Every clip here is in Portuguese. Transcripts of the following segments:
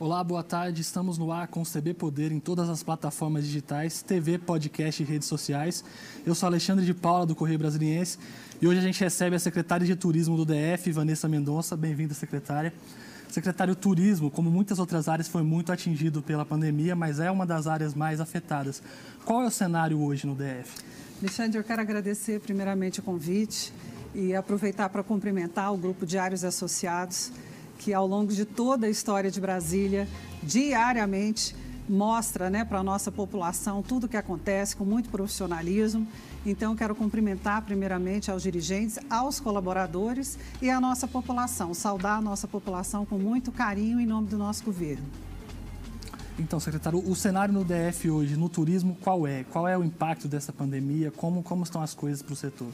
Olá, boa tarde. Estamos no ar com o CB Poder em todas as plataformas digitais, TV, podcast e redes sociais. Eu sou Alexandre de Paula, do Correio Brasiliense, e hoje a gente recebe a secretária de Turismo do DF, Vanessa Mendonça. Bem-vinda, secretária. Secretário, o turismo, como muitas outras áreas, foi muito atingido pela pandemia, mas é uma das áreas mais afetadas. Qual é o cenário hoje no DF? Alexandre, eu quero agradecer primeiramente o convite e aproveitar para cumprimentar o grupo Diários Associados que ao longo de toda a história de Brasília, diariamente, mostra né, para a nossa população tudo o que acontece com muito profissionalismo. Então, quero cumprimentar primeiramente aos dirigentes, aos colaboradores e à nossa população, saudar a nossa população com muito carinho em nome do nosso governo. Então, secretário, o cenário no DF hoje, no turismo, qual é? Qual é o impacto dessa pandemia? Como, como estão as coisas para o setor?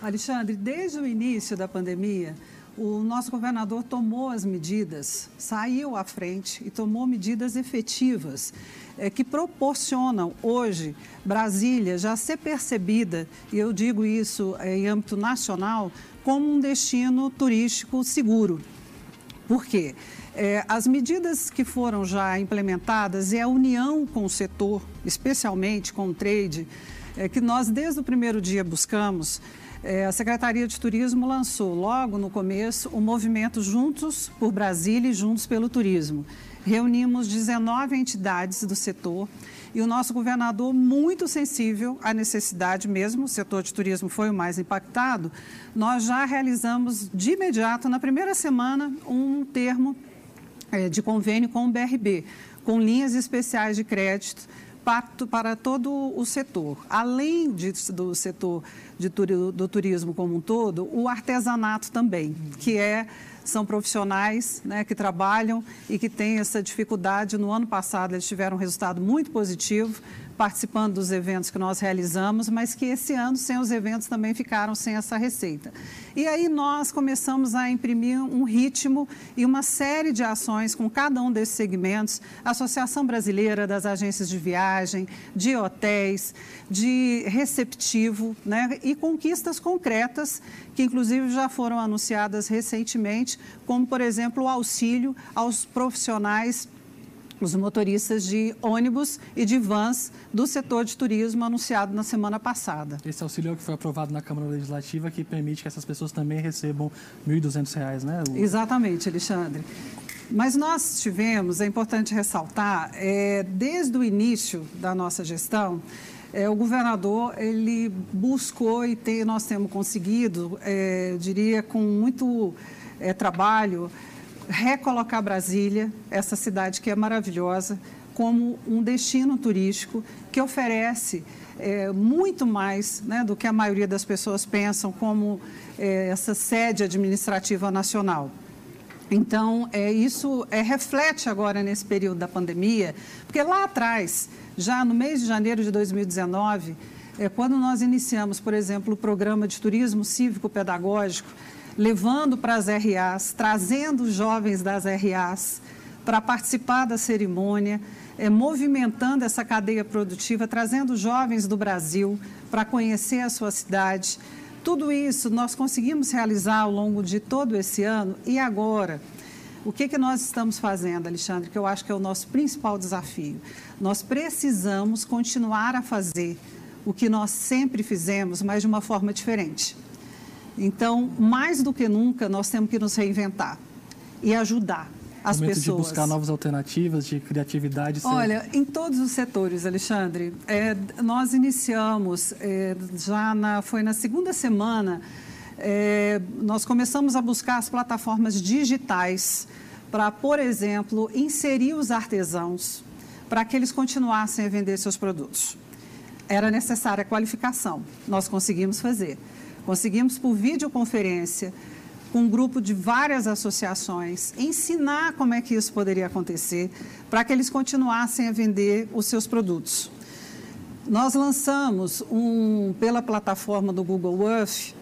Alexandre, desde o início da pandemia, o nosso governador tomou as medidas, saiu à frente e tomou medidas efetivas é, que proporcionam hoje Brasília já ser percebida, e eu digo isso é, em âmbito nacional, como um destino turístico seguro. Por quê? É, as medidas que foram já implementadas e a união com o setor, especialmente com o trade, que nós desde o primeiro dia buscamos, é, a Secretaria de Turismo lançou logo no começo o movimento Juntos por Brasília e Juntos pelo Turismo. Reunimos 19 entidades do setor e o nosso governador, muito sensível à necessidade mesmo, o setor de turismo foi o mais impactado, nós já realizamos de imediato, na primeira semana, um termo é, de convênio com o BRB, com linhas especiais de crédito para todo o setor. Além de, do setor de, do turismo como um todo, o artesanato também, que é são profissionais né, que trabalham e que têm essa dificuldade. No ano passado, eles tiveram um resultado muito positivo, participando dos eventos que nós realizamos, mas que esse ano, sem os eventos, também ficaram sem essa receita. E aí nós começamos a imprimir um ritmo e uma série de ações com cada um desses segmentos, Associação Brasileira das Agências de Viagem, de hotéis, de receptivo, né, e conquistas concretas que inclusive já foram anunciadas recentemente, como por exemplo o auxílio aos profissionais os motoristas de ônibus e de vans do setor de turismo anunciado na semana passada. Esse auxílio é o que foi aprovado na Câmara Legislativa que permite que essas pessoas também recebam R$ 1.200, né? O... Exatamente, Alexandre. Mas nós tivemos, é importante ressaltar, é, desde o início da nossa gestão, é, o governador ele buscou e tem, nós temos conseguido, é, eu diria, com muito é, trabalho, recolocar Brasília, essa cidade que é maravilhosa, como um destino turístico que oferece é, muito mais né, do que a maioria das pessoas pensam como é, essa sede administrativa nacional. Então, é, isso é, reflete agora nesse período da pandemia, porque lá atrás, já no mês de janeiro de 2019, é, quando nós iniciamos, por exemplo, o programa de turismo cívico-pedagógico, levando para as RAs, trazendo jovens das RAs para participar da cerimônia, é, movimentando essa cadeia produtiva, trazendo jovens do Brasil para conhecer a sua cidade. Tudo isso nós conseguimos realizar ao longo de todo esse ano e agora. O que, que nós estamos fazendo, Alexandre, que eu acho que é o nosso principal desafio? Nós precisamos continuar a fazer o que nós sempre fizemos, mas de uma forma diferente. Então, mais do que nunca, nós temos que nos reinventar e ajudar as Momento pessoas. de buscar novas alternativas de criatividade. Olha, em todos os setores, Alexandre, é, nós iniciamos é, já na, foi na segunda semana, é, nós começamos a buscar as plataformas digitais para, por exemplo, inserir os artesãos para que eles continuassem a vender seus produtos. Era necessária a qualificação, nós conseguimos fazer. Conseguimos, por videoconferência, com um grupo de várias associações, ensinar como é que isso poderia acontecer, para que eles continuassem a vender os seus produtos. Nós lançamos um, pela plataforma do Google Earth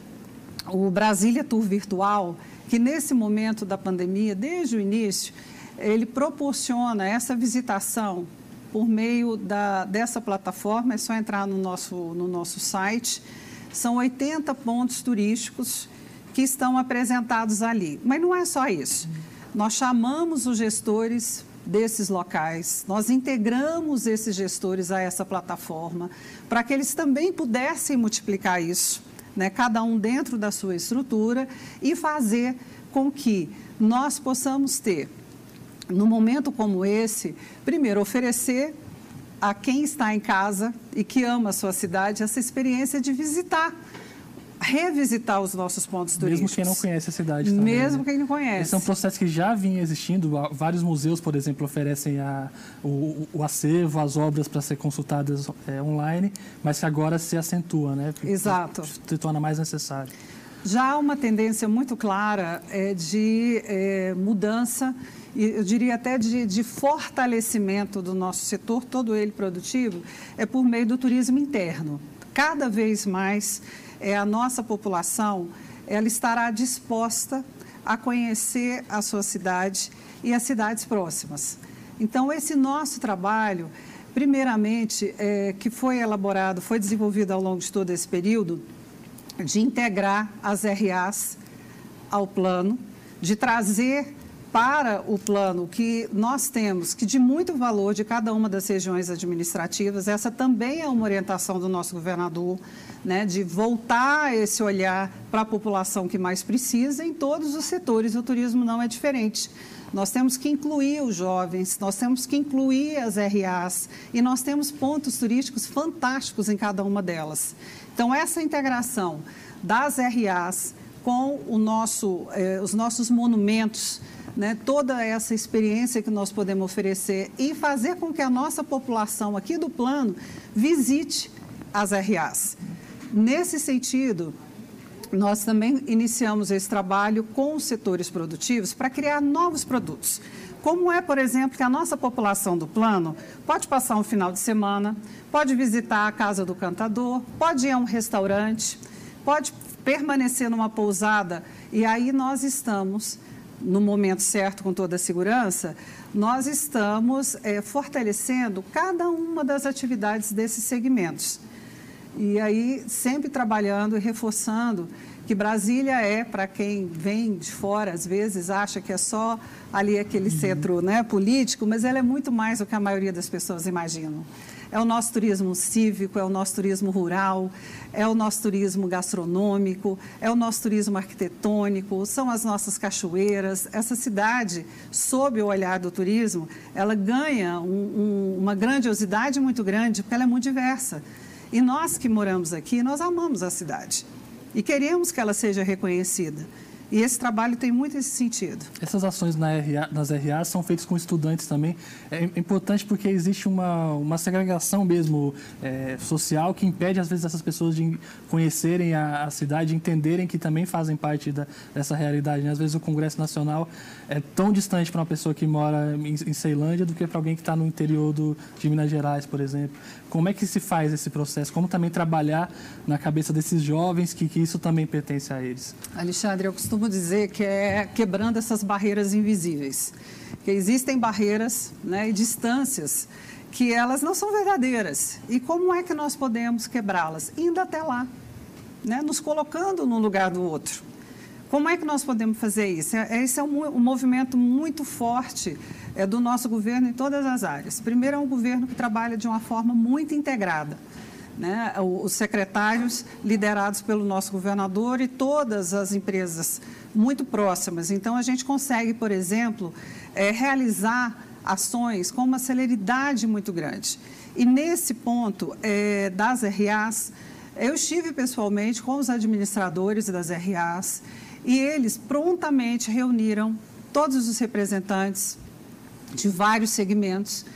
o Brasília Tour Virtual, que nesse momento da pandemia, desde o início, ele proporciona essa visitação por meio da, dessa plataforma, é só entrar no nosso, no nosso site são 80 pontos turísticos que estão apresentados ali. Mas não é só isso. Nós chamamos os gestores desses locais, nós integramos esses gestores a essa plataforma para que eles também pudessem multiplicar isso, né, cada um dentro da sua estrutura e fazer com que nós possamos ter, num momento como esse, primeiro oferecer a quem está em casa e que ama a sua cidade essa experiência de visitar revisitar os nossos pontos turísticos. Mesmo quem não conhece a cidade também, Mesmo né? quem não conhece. Esse é um processo que já vinha existindo. Vários museus, por exemplo, oferecem a, o, o acervo, as obras para ser consultadas é, online, mas que agora se acentua, né? Exato. Se torna mais necessário. Já há uma tendência muito clara é, de é, mudança e eu diria até de, de, fortalecimento do nosso setor, todo ele produtivo, é por meio do turismo interno. Cada vez mais é, a nossa população ela estará disposta a conhecer a sua cidade e as cidades próximas. Então, esse nosso trabalho, primeiramente, é, que foi elaborado, foi desenvolvido ao longo de todo esse período, de integrar as RAs ao plano, de trazer para o plano que nós temos, que de muito valor de cada uma das regiões administrativas, essa também é uma orientação do nosso governador, né, de voltar esse olhar para a população que mais precisa em todos os setores. O turismo não é diferente. Nós temos que incluir os jovens, nós temos que incluir as RAs e nós temos pontos turísticos fantásticos em cada uma delas. Então, essa integração das RAs com nosso, eh, os nossos monumentos, né, toda essa experiência que nós podemos oferecer e fazer com que a nossa população aqui do plano visite as RAs. Nesse sentido, nós também iniciamos esse trabalho com os setores produtivos para criar novos produtos. Como é, por exemplo, que a nossa população do plano pode passar um final de semana, pode visitar a casa do cantador, pode ir a um restaurante, pode permanecer numa pousada e aí nós estamos no momento certo, com toda a segurança, nós estamos é, fortalecendo cada uma das atividades desses segmentos. E aí, sempre trabalhando e reforçando que Brasília é, para quem vem de fora, às vezes acha que é só ali aquele uhum. centro né, político, mas ela é muito mais do que a maioria das pessoas imaginam. É o nosso turismo cívico, é o nosso turismo rural, é o nosso turismo gastronômico, é o nosso turismo arquitetônico, são as nossas cachoeiras. Essa cidade, sob o olhar do turismo, ela ganha um, um, uma grandiosidade muito grande porque ela é muito diversa. E nós que moramos aqui, nós amamos a cidade e queremos que ela seja reconhecida. E esse trabalho tem muito esse sentido. Essas ações na RA, nas RAs são feitas com estudantes também. É importante porque existe uma, uma segregação mesmo é, social que impede, às vezes, essas pessoas de conhecerem a, a cidade, entenderem que também fazem parte da, dessa realidade. Né? Às vezes, o Congresso Nacional é tão distante para uma pessoa que mora em, em Ceilândia do que para alguém que está no interior do, de Minas Gerais, por exemplo. Como é que se faz esse processo? Como também trabalhar na cabeça desses jovens que, que isso também pertence a eles? Alexandre, eu costumo dizer que é quebrando essas barreiras invisíveis. Que existem barreiras né, e distâncias que elas não são verdadeiras. E como é que nós podemos quebrá-las? Indo até lá, né, nos colocando no lugar do outro. Como é que nós podemos fazer isso? É, esse é um, um movimento muito forte é, do nosso governo em todas as áreas. Primeiro, é um governo que trabalha de uma forma muito integrada. Né? Os secretários liderados pelo nosso governador e todas as empresas muito próximas. Então, a gente consegue, por exemplo, é, realizar ações com uma celeridade muito grande. E nesse ponto é, das RAs, eu estive pessoalmente com os administradores das RAs e eles prontamente reuniram todos os representantes de vários segmentos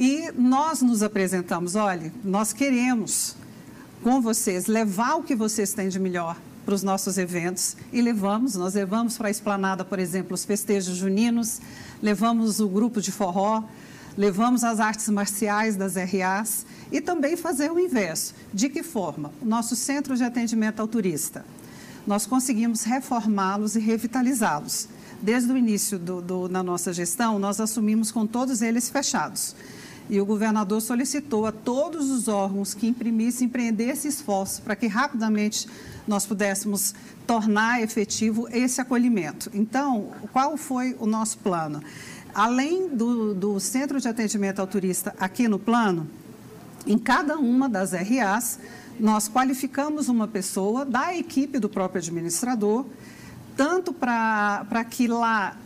e nós nos apresentamos, olha, nós queremos com vocês levar o que vocês têm de melhor para os nossos eventos e levamos, nós levamos para a esplanada, por exemplo, os festejos juninos, levamos o grupo de forró, levamos as artes marciais das RAs e também fazer o inverso. De que forma? O nosso centro de atendimento ao turista nós conseguimos reformá-los e revitalizá-los. Desde o início do, do, da nossa gestão, nós assumimos com todos eles fechados. E o governador solicitou a todos os órgãos que imprimissem, empreendessem esforço para que rapidamente nós pudéssemos tornar efetivo esse acolhimento. Então, qual foi o nosso plano? além do, do centro de atendimento ao turista aqui no plano, em cada uma das RAs, nós qualificamos uma pessoa da equipe do próprio administrador, tanto para que lá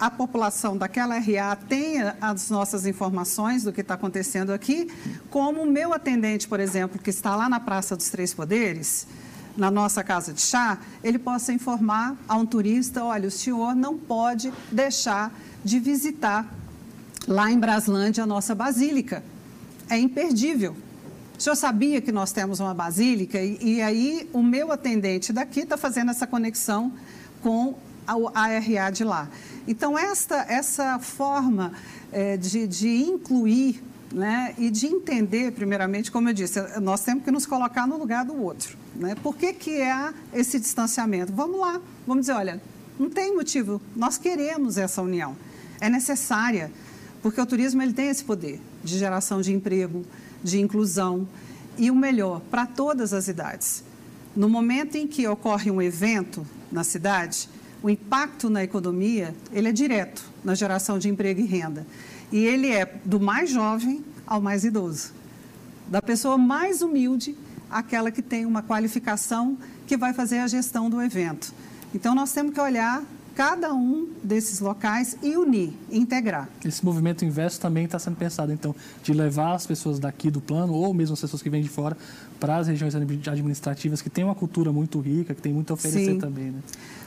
a população daquela RA tenha as nossas informações do que está acontecendo aqui, como o meu atendente, por exemplo, que está lá na Praça dos Três Poderes, na nossa casa de chá, ele possa informar a um turista, olha, o senhor não pode deixar de visitar lá em Braslândia a nossa basílica. É imperdível. O senhor sabia que nós temos uma basílica? E, e aí o meu atendente daqui está fazendo essa conexão com a, RA de lá. Então, esta, essa forma é, de, de incluir né, e de entender, primeiramente, como eu disse, nós temos que nos colocar no lugar do outro. Né? Por que, que é esse distanciamento? Vamos lá, vamos dizer, olha, não tem motivo, nós queremos essa união, é necessária, porque o turismo ele tem esse poder de geração de emprego, de inclusão e o melhor, para todas as idades. No momento em que ocorre um evento na cidade, o impacto na economia ele é direto na geração de emprego e renda. E ele é do mais jovem ao mais idoso. Da pessoa mais humilde àquela que tem uma qualificação que vai fazer a gestão do evento. Então, nós temos que olhar cada um desses locais e unir, integrar. Esse movimento inverso também está sendo pensado, então, de levar as pessoas daqui do plano, ou mesmo as pessoas que vêm de fora, para as regiões administrativas que têm uma cultura muito rica, que tem muito a oferecer Sim. também. Né?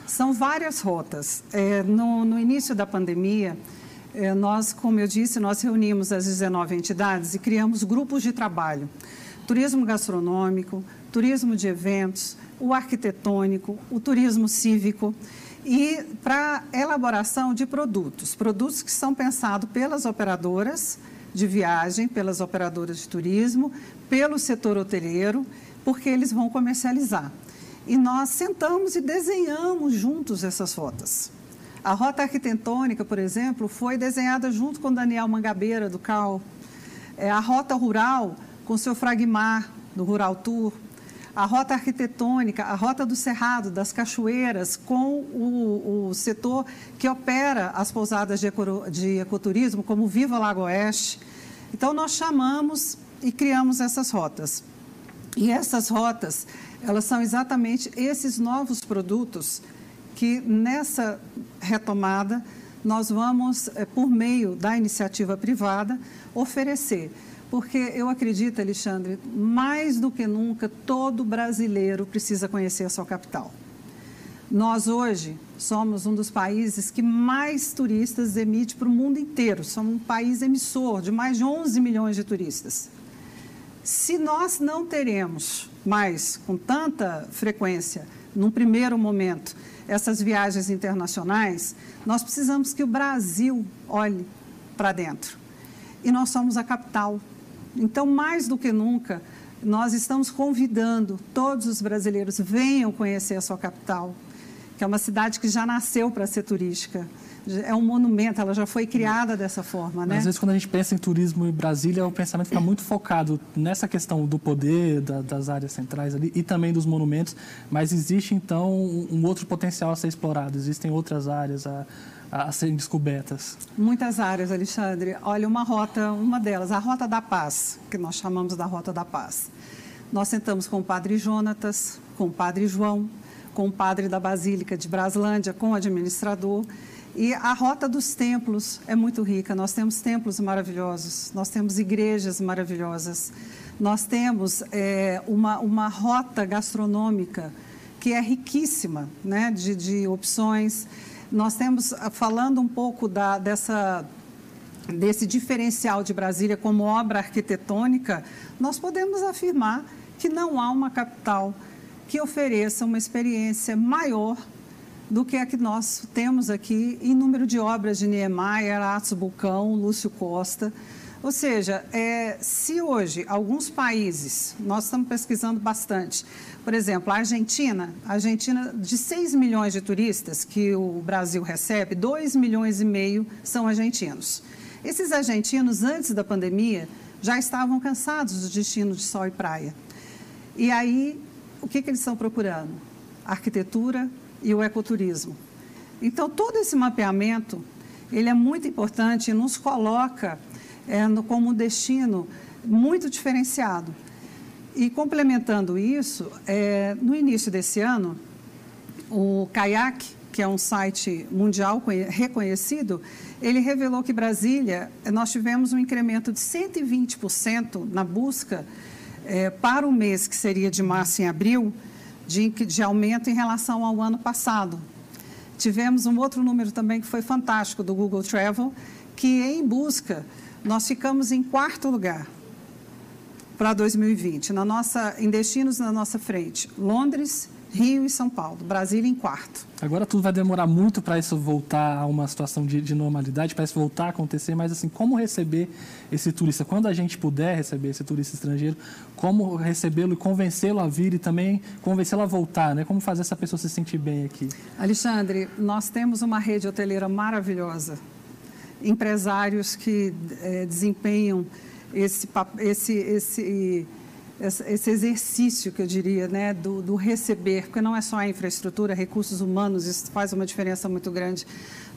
São várias rotas. É, no, no início da pandemia, é, nós, como eu disse, nós reunimos as 19 entidades e criamos grupos de trabalho. Turismo gastronômico, turismo de eventos, o arquitetônico, o turismo cívico e para elaboração de produtos, produtos que são pensados pelas operadoras de viagem, pelas operadoras de turismo, pelo setor hoteleiro, porque eles vão comercializar. E nós sentamos e desenhamos juntos essas rotas. A rota arquitetônica, por exemplo, foi desenhada junto com Daniel Mangabeira, do CAL. É, a rota rural, com seu Fragmar, do Rural Tour. A rota arquitetônica, a rota do Cerrado, das Cachoeiras, com o, o setor que opera as pousadas de, de ecoturismo, como Viva Lago Oeste. Então, nós chamamos e criamos essas rotas. E essas rotas, elas são exatamente esses novos produtos que nessa retomada nós vamos, eh, por meio da iniciativa privada, oferecer. Porque eu acredito, Alexandre, mais do que nunca, todo brasileiro precisa conhecer a sua capital. Nós hoje somos um dos países que mais turistas emite para o mundo inteiro. Somos um país emissor de mais de 11 milhões de turistas. Se nós não teremos mais, com tanta frequência, num primeiro momento, essas viagens internacionais, nós precisamos que o Brasil olhe para dentro. E nós somos a capital. Então, mais do que nunca, nós estamos convidando todos os brasileiros venham conhecer a sua capital, que é uma cidade que já nasceu para ser turística. É um monumento, ela já foi criada dessa forma, né? Às vezes, quando a gente pensa em turismo em Brasília, o pensamento fica muito focado nessa questão do poder, da, das áreas centrais ali e também dos monumentos, mas existe, então, um outro potencial a ser explorado, existem outras áreas a, a serem descobertas. Muitas áreas, Alexandre. Olha, uma rota, uma delas, a Rota da Paz, que nós chamamos da Rota da Paz. Nós sentamos com o Padre Jonatas, com o Padre João, com o Padre da Basílica de Braslândia, com o administrador, e a rota dos templos é muito rica. Nós temos templos maravilhosos, nós temos igrejas maravilhosas, nós temos é, uma, uma rota gastronômica que é riquíssima né, de, de opções. Nós temos, ah, falando um pouco da, dessa, desse diferencial de Brasília como obra arquitetônica, nós podemos afirmar que não há uma capital que ofereça uma experiência maior do que a que nós temos aqui em número de obras de Niemeyer, Atos Bulcão, Lúcio Costa. Ou seja, é, se hoje alguns países, nós estamos pesquisando bastante, por exemplo, a Argentina, a Argentina, de 6 milhões de turistas que o Brasil recebe, 2 milhões e meio são argentinos. Esses argentinos, antes da pandemia, já estavam cansados do destino de sol e praia. E aí, o que, que eles estão procurando? Arquitetura, e o ecoturismo. Então, todo esse mapeamento ele é muito importante e nos coloca é, no, como um destino muito diferenciado. E complementando isso, é, no início desse ano, o Kayak, que é um site mundial reconhecido, ele revelou que Brasília, nós tivemos um incremento de 120% na busca é, para o mês que seria de março e abril, de, de aumento em relação ao ano passado. Tivemos um outro número também que foi fantástico do Google Travel, que em busca nós ficamos em quarto lugar para 2020, na nossa, em destinos na nossa frente. Londres, Rio e São Paulo, Brasília em quarto. Agora tudo vai demorar muito para isso voltar a uma situação de, de normalidade, para isso voltar a acontecer, mas assim, como receber esse turista? Quando a gente puder receber esse turista estrangeiro, como recebê-lo e convencê-lo a vir e também convencê-lo a voltar, né? Como fazer essa pessoa se sentir bem aqui? Alexandre, nós temos uma rede hoteleira maravilhosa, empresários que é, desempenham esse, esse, esse esse exercício que eu diria, né, do, do, receber, porque não é só a infraestrutura, recursos humanos, isso faz uma diferença muito grande.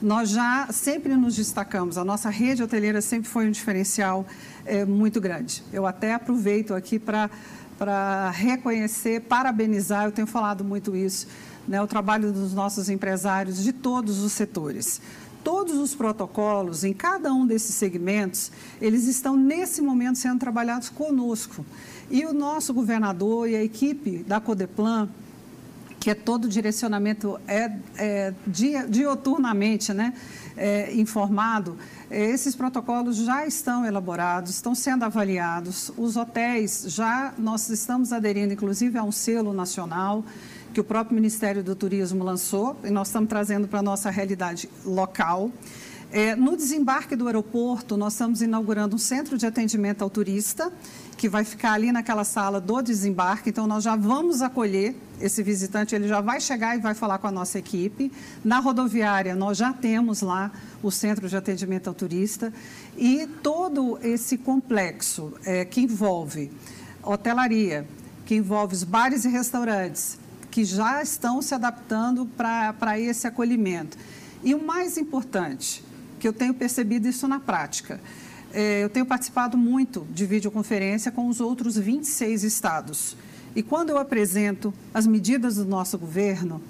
Nós já sempre nos destacamos, a nossa rede hoteleira sempre foi um diferencial é, muito grande. Eu até aproveito aqui para para reconhecer, parabenizar, eu tenho falado muito isso, né, o trabalho dos nossos empresários de todos os setores todos os protocolos em cada um desses segmentos, eles estão nesse momento sendo trabalhados conosco. E o nosso governador e a equipe da Codeplan, que é todo o direcionamento é, é dioturnamente né, é, informado, é, esses protocolos já estão elaborados, estão sendo avaliados. Os hotéis já, nós estamos aderindo, inclusive, a um selo nacional que o próprio Ministério do Turismo lançou e nós estamos trazendo para a nossa realidade local. É, no desembarque do aeroporto, nós estamos inaugurando um centro de atendimento ao turista, que vai ficar ali naquela sala do desembarque. Então, nós já vamos acolher esse visitante, ele já vai chegar e vai falar com a nossa equipe. Na rodoviária, nós já temos lá o centro de atendimento ao turista. E todo esse complexo é, que envolve hotelaria, que envolve os bares e restaurantes, que já estão se adaptando para esse acolhimento. E o mais importante, que eu tenho percebido isso na prática. É, eu tenho participado muito de videoconferência com os outros 26 estados. E quando eu apresento as medidas do nosso governo,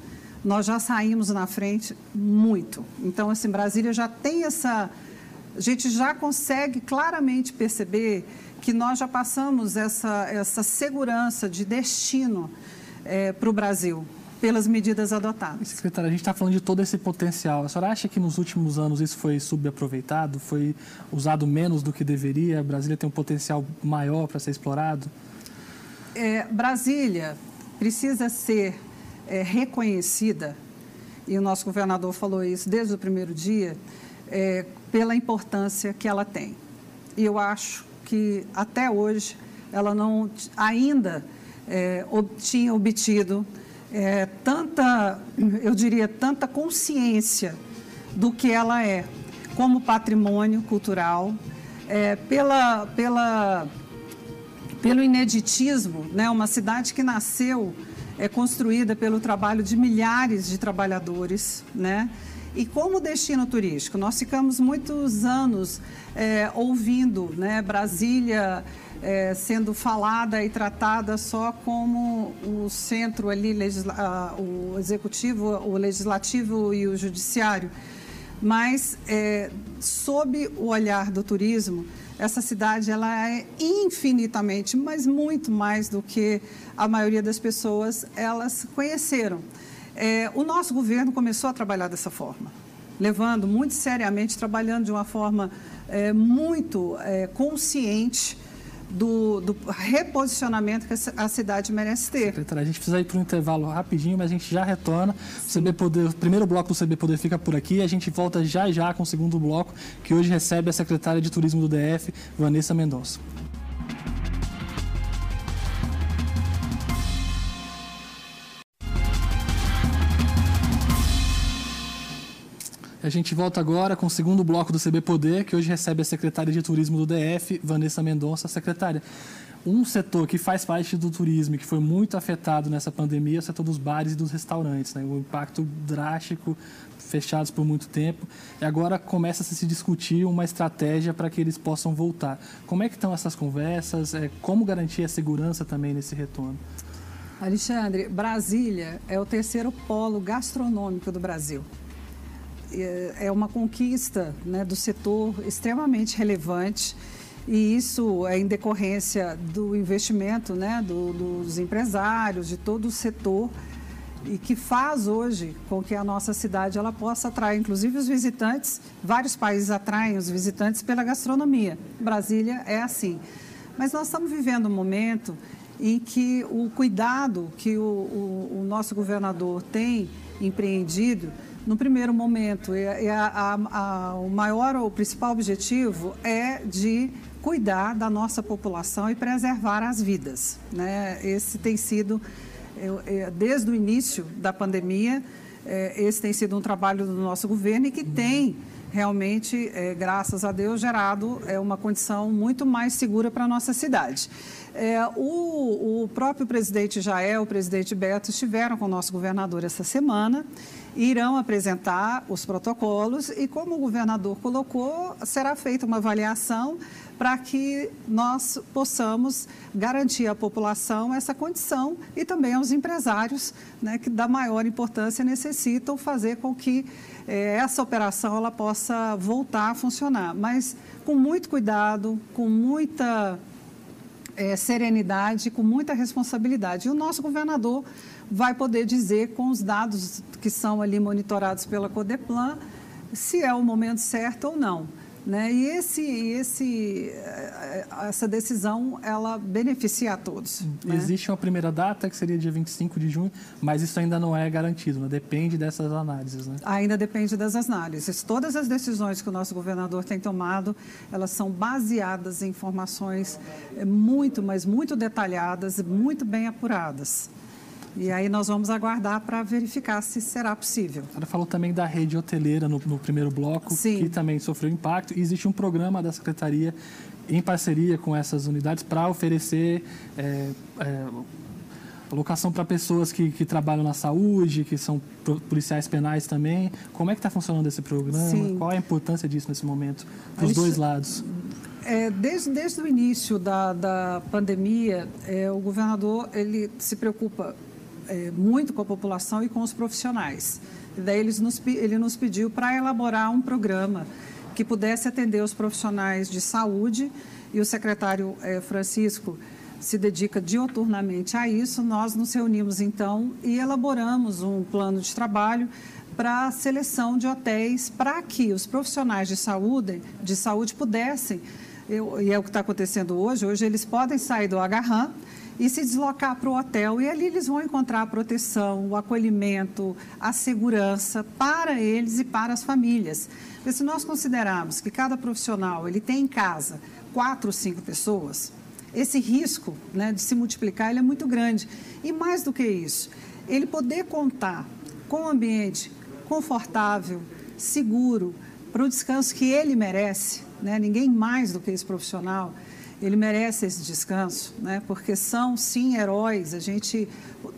nós já saímos na frente muito. Então, assim, Brasília já tem essa. A gente já consegue claramente perceber que nós já passamos essa, essa segurança de destino é, para o Brasil pelas medidas adotadas. Secretária, a gente está falando de todo esse potencial. A senhora acha que nos últimos anos isso foi subaproveitado, foi usado menos do que deveria? A Brasília tem um potencial maior para ser explorado? É, Brasília precisa ser é, reconhecida, e o nosso governador falou isso desde o primeiro dia, é, pela importância que ela tem. E eu acho que até hoje ela não ainda é, tinha obtido é, tanta, eu diria, tanta consciência do que ela é como patrimônio cultural, é, pela, pela, pelo ineditismo, né? uma cidade que nasceu, é construída pelo trabalho de milhares de trabalhadores, né? E como destino turístico, nós ficamos muitos anos é, ouvindo né, Brasília é, sendo falada e tratada só como o centro ali, legisla, o executivo, o legislativo e o judiciário. Mas, é, sob o olhar do turismo, essa cidade ela é infinitamente, mas muito mais do que a maioria das pessoas elas conheceram. É, o nosso governo começou a trabalhar dessa forma, levando muito seriamente, trabalhando de uma forma é, muito é, consciente do, do, reposicionamento que a cidade merece ter. Secretária, a gente precisa ir para um intervalo rapidinho, mas a gente já retorna. O, CB Poder, o primeiro bloco do CB Poder fica por aqui. A gente volta já já com o segundo bloco, que hoje recebe a secretária de Turismo do DF, Vanessa Mendonça. A gente volta agora com o segundo bloco do CB Poder, que hoje recebe a secretária de Turismo do DF, Vanessa Mendonça. Secretária, Um setor que faz parte do turismo e que foi muito afetado nessa pandemia é o setor dos bares e dos restaurantes. Né? O impacto drástico, fechados por muito tempo. E agora começa a se discutir uma estratégia para que eles possam voltar. Como é que estão essas conversas? É, como garantir a segurança também nesse retorno? Alexandre, Brasília é o terceiro polo gastronômico do Brasil. É uma conquista né, do setor extremamente relevante e isso é em decorrência do investimento né, do, dos empresários, de todo o setor e que faz hoje com que a nossa cidade ela possa atrair, inclusive os visitantes. Vários países atraem os visitantes pela gastronomia. Brasília é assim. Mas nós estamos vivendo um momento em que o cuidado que o, o, o nosso governador tem empreendido no primeiro momento, é, a, a, a, o maior, o principal objetivo é de cuidar da nossa população e preservar as vidas. Né? Esse tem sido, desde o início da pandemia, é, esse tem sido um trabalho do nosso governo e que tem realmente, é, graças a Deus, gerado uma condição muito mais segura para a nossa cidade. o, o próprio presidente Jael, o presidente Beto, estiveram com o nosso governador essa semana irão apresentar os protocolos e, como o governador colocou, será feita uma avaliação para que nós possamos garantir à população essa condição e também aos empresários, né, que da maior importância necessitam fazer com que eh, essa operação ela possa voltar a funcionar, mas com muito cuidado, com muita eh, serenidade, com muita responsabilidade. E o nosso governador vai poder dizer com os dados que são ali monitorados pela Codeplan se é o momento certo ou não. Né? E esse, esse, eh, essa decisão, ela beneficia a todos. Né? Existe uma primeira data, que seria dia 25 de junho, mas isso ainda não é garantido, né? depende dessas análises. Né? Ainda depende das análises. Todas as decisões que o nosso governador tem tomado, elas são baseadas em informações eh, muito, mas muito detalhadas, muito bem apuradas. E aí nós vamos aguardar para verificar se será possível. Ela falou também da rede hoteleira no, no primeiro bloco, Sim. que também sofreu impacto. E existe um programa da Secretaria em parceria com essas unidades para oferecer é, é, locação para pessoas que, que, trabalham na saúde, que são policiais penais também. Como é que está funcionando esse programa? Sim. Qual é a importância disso nesse momento, dos dois lados? É, desde, desde o início da, da pandemia, é, o governador ele se preocupa é, muito com a população e com os profissionais. E daí eles nos, ele nos pediu para elaborar um programa que pudesse atender os profissionais de saúde e o secretário é, Francisco se dedica dioturnamente a isso. Nós nos reunimos então e elaboramos um plano de trabalho para a seleção de hotéis para que os profissionais de saúde, de saúde pudessem, eu, e é o que está acontecendo hoje, hoje eles podem sair do agarram e se deslocar para o hotel. E ali eles vão encontrar a proteção, o acolhimento, a segurança para eles e para as famílias. Porque se nós considerarmos que cada profissional ele tem em casa quatro, cinco pessoas, esse risco né, de se multiplicar ele é muito grande. E mais do que isso, ele poder contar com um ambiente confortável, seguro, para o descanso que ele merece, né? ninguém mais do que esse profissional ele merece esse descanso, né? porque são, sim, heróis. A gente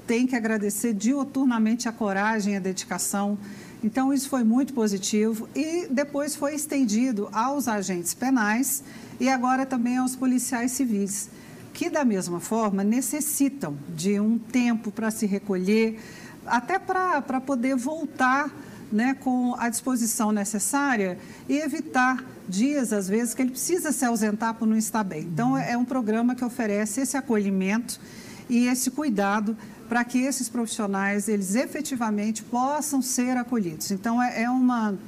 tem que agradecer dioturnamente a coragem, a dedicação. Então, isso foi muito positivo e depois foi estendido aos agentes penais e agora também aos policiais civis, que, da mesma forma, necessitam de um tempo para se recolher, até para poder voltar né, com a disposição necessária e evitar dias, às vezes, que ele precisa se ausentar por não estar bem. Então, é um programa que oferece esse acolhimento e esse cuidado para que esses profissionais, eles efetivamente possam ser acolhidos. Então, é, é uma...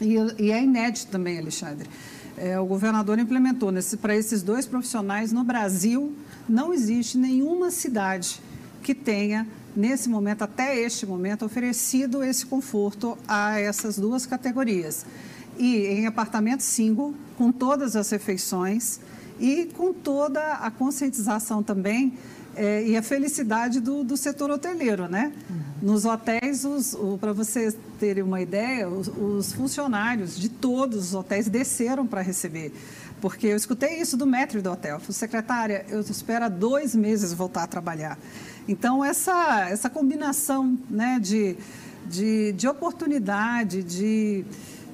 E, e, é inédito também, Alexandre. É, o governador implementou para esses dois profissionais no Brasil, não existe nenhuma cidade que tenha nesse momento, até este momento, oferecido esse conforto a essas duas categorias. E em apartamento single, com todas as refeições e com toda a conscientização também é, e a felicidade do, do setor hoteleiro, né? Uhum. Nos hotéis, para vocês terem uma ideia, os, os, funcionários de todos os hotéis desceram para receber Porque eu escutei isso do metro do hotel. falei, secretária, eu espero há dois meses voltar a trabalhar. Então, essa, essa combinação né, de, de, de oportunidade, de,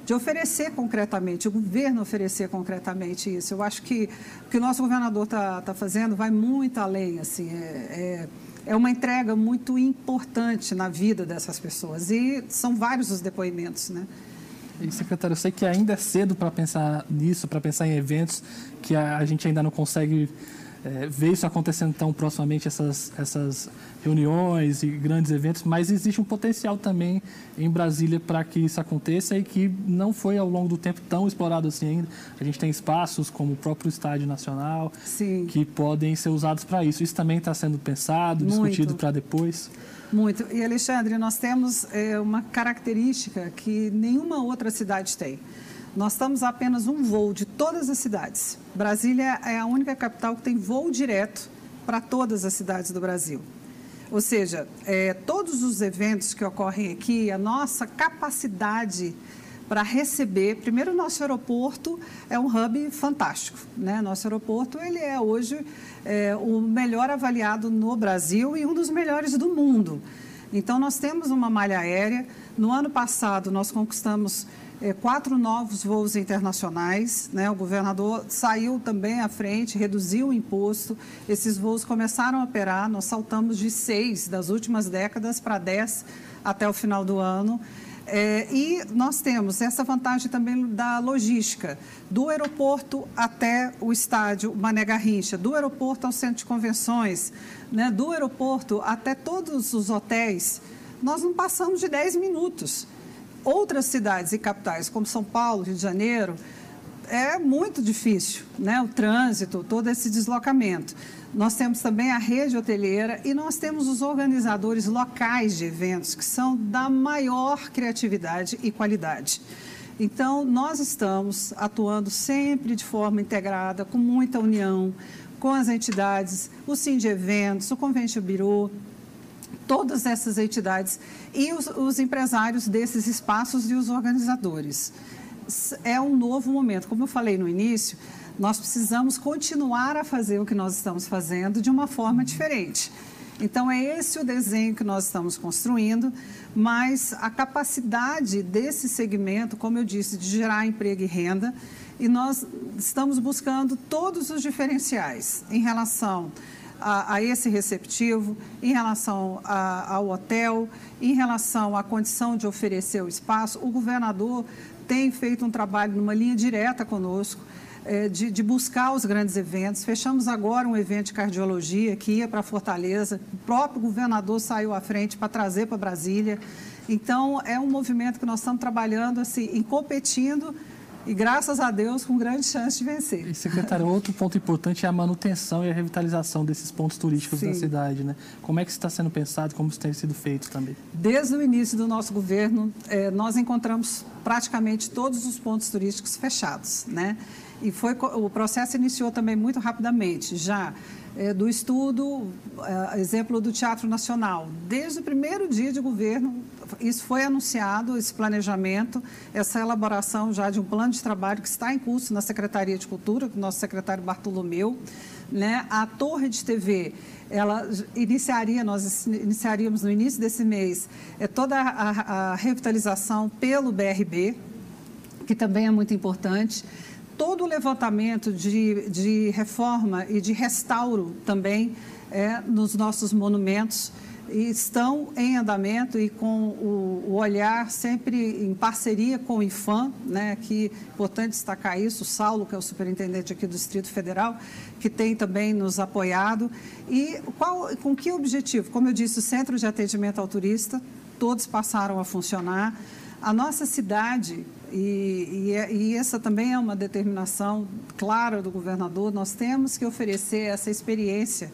de oferecer concretamente, o governo oferecer concretamente isso. Eu acho que o que o nosso governador está tá fazendo vai muito além. Assim, é, é, é uma entrega muito importante na vida dessas pessoas. E são vários os depoimentos, né? E, secretário, eu sei que ainda é cedo para pensar nisso, para pensar em eventos que a, gente ainda não consegue é, ver isso acontecendo tão proximamente, essas, essas reuniões e grandes eventos, mas existe um potencial também em Brasília para que isso aconteça e que não foi ao longo do tempo tão explorado assim ainda. A gente tem espaços como o próprio Estádio Nacional Sim. que podem ser usados para isso. Isso também está sendo pensado, Muito. discutido para depois. Muito. E, Alexandre, nós temos é, uma característica que nenhuma outra cidade tem. Nós estamos a apenas um voo de todas as cidades. Brasília é a única capital que tem voo direto para todas as cidades do Brasil. Ou seja, é, todos os eventos que ocorrem aqui, a nossa capacidade para receber. Primeiro, nosso aeroporto é um hub fantástico. Né? Nosso aeroporto ele é hoje é, o melhor avaliado no Brasil e um dos melhores do mundo. Então, nós temos uma malha aérea. No ano passado, nós conquistamos é, quatro novos voos internacionais. Né? O governador saiu também à frente, reduziu o imposto. Esses voos começaram a operar. Nós saltamos de seis das últimas décadas para dez até o final do ano. É, e nós temos essa vantagem também da logística, do aeroporto até o estádio Mané Garrincha, do aeroporto ao centro de convenções, né, do aeroporto até todos os hotéis, nós não passamos de 10 minutos. Outras cidades e capitais, como São Paulo, Rio de Janeiro, é muito difícil, né? O trânsito, todo esse deslocamento. Nós temos também a rede hoteleira e nós temos os organizadores locais de eventos, que são da maior criatividade e qualidade. Então, nós estamos atuando sempre de forma integrada, com muita união com as entidades, o Sim de Eventos, o Convention Bureau, todas essas entidades e os, os empresários desses espaços e os organizadores. É um novo momento. Como eu falei no início, nós precisamos continuar a fazer o que nós estamos fazendo de uma forma diferente. Então, é esse o desenho que nós estamos construindo, mas a capacidade desse segmento, como eu disse, de gerar emprego e renda, e nós estamos buscando todos os diferenciais em relação a, a esse receptivo, em relação a, ao hotel, em relação à condição de oferecer o espaço. O governador tem feito um trabalho numa linha direta conosco é, de, de, buscar os grandes eventos. Fechamos agora um evento de cardiologia que ia para Fortaleza. O próprio governador saiu à frente para trazer para Brasília. Então, é um movimento que nós estamos trabalhando assim, em competindo e, graças a Deus, com grande chance de vencer. E, secretário, outro ponto importante é a manutenção e a revitalização desses pontos turísticos Sim. da cidade. Né? Como é que está sendo pensado, como isso tem sido feito também? Desde o início do nosso governo, eh, nós encontramos praticamente todos os pontos turísticos fechados. Né? E foi, o processo iniciou também muito rapidamente, já é, do estudo, é, exemplo do Teatro Nacional. Desde o primeiro dia de governo, isso foi anunciado, esse planejamento, essa elaboração já de um plano de trabalho que está em curso na Secretaria de Cultura, com o nosso secretário Bartolomeu. Né? A Torre de TV, ela iniciaria, nós iniciaríamos no início desse mês, é, toda a, a revitalização pelo BRB, que também é muito importante todo o levantamento de, de reforma e de restauro também é, nos nossos monumentos estão em andamento e com o, o, olhar sempre em parceria com o IFAM, né, que é importante destacar isso, o Saulo, que é o superintendente aqui do Distrito Federal, que tem também nos apoiado. E qual, com que objetivo? Como eu disse, o Centro de Atendimento ao Turista, todos passaram a funcionar. A nossa cidade e, e, é, e, essa também é uma determinação clara do governador. Nós temos que oferecer essa experiência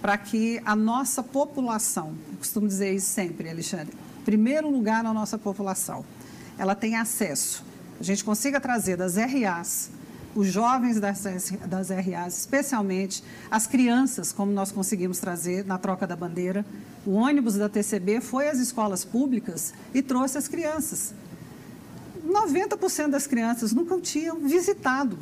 para que a nossa população, eu costumo dizer isso sempre, Alexandre, primeiro lugar na nossa população, ela tenha acesso. A gente consiga trazer das RAs, os jovens das, das RAs, especialmente as crianças, como nós conseguimos trazer na troca da bandeira. O ônibus da TCB foi às escolas públicas e trouxe as crianças. 90% das crianças nunca tinham visitado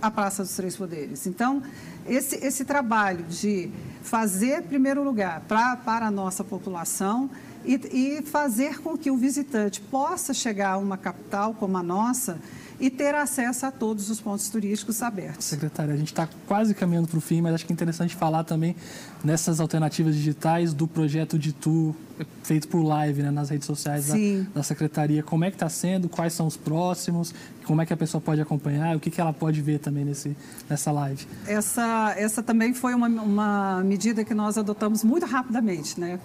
a Praça dos Três Poderes. Então, esse, esse trabalho de fazer, em primeiro lugar, pra, para a nossa população e, e fazer com que o visitante possa chegar a uma capital como a nossa e ter acesso a todos os pontos turísticos abertos. Secretária, a gente está quase caminhando para o fim, mas acho que é interessante falar também nessas alternativas digitais do projeto de tour feito por live né, nas redes sociais da, da, Secretaria. Como é que está sendo? Quais são os próximos? Como é que a pessoa pode acompanhar? O que, que ela pode ver também nesse, nessa live? Essa, essa também foi uma, uma medida que nós adotamos muito rapidamente, né?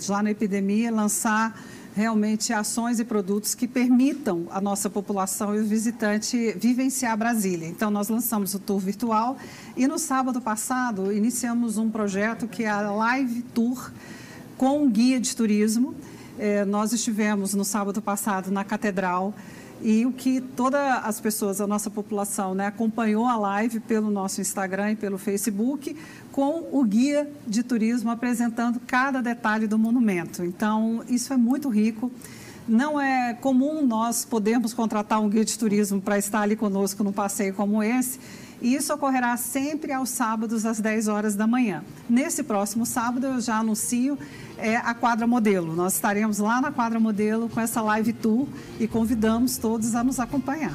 já na epidemia, lançar realmente ações e produtos que permitam a nossa população e o visitante vivenciar Brasília. Então, nós lançamos o tour virtual e no sábado passado iniciamos um projeto que é a Live Tour com um guia de turismo. É, nós estivemos no sábado passado na Catedral e o que todas as pessoas, a nossa população, né, acompanhou a live pelo nosso Instagram e pelo Facebook, com o guia de turismo apresentando cada detalhe do monumento. Então, isso é muito rico. Não é comum nós podermos contratar um guia de turismo para estar ali conosco num passeio como esse. E isso ocorrerá sempre aos sábados, às 10 horas da manhã. Nesse próximo sábado, eu já anuncio é, a quadra modelo. Nós estaremos lá na quadra modelo com essa live tour e convidamos todos a nos acompanhar.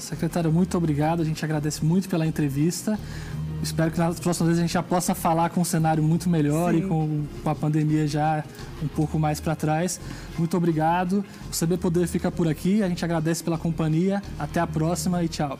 Secretária, muito obrigado. A gente agradece muito pela entrevista. Espero que nas próximas vezes a gente já possa falar com um cenário muito melhor Sim. e com, com, a pandemia já um pouco mais para trás. Muito obrigado. O CB Poder fica por aqui. A gente agradece pela companhia. Até a próxima e tchau.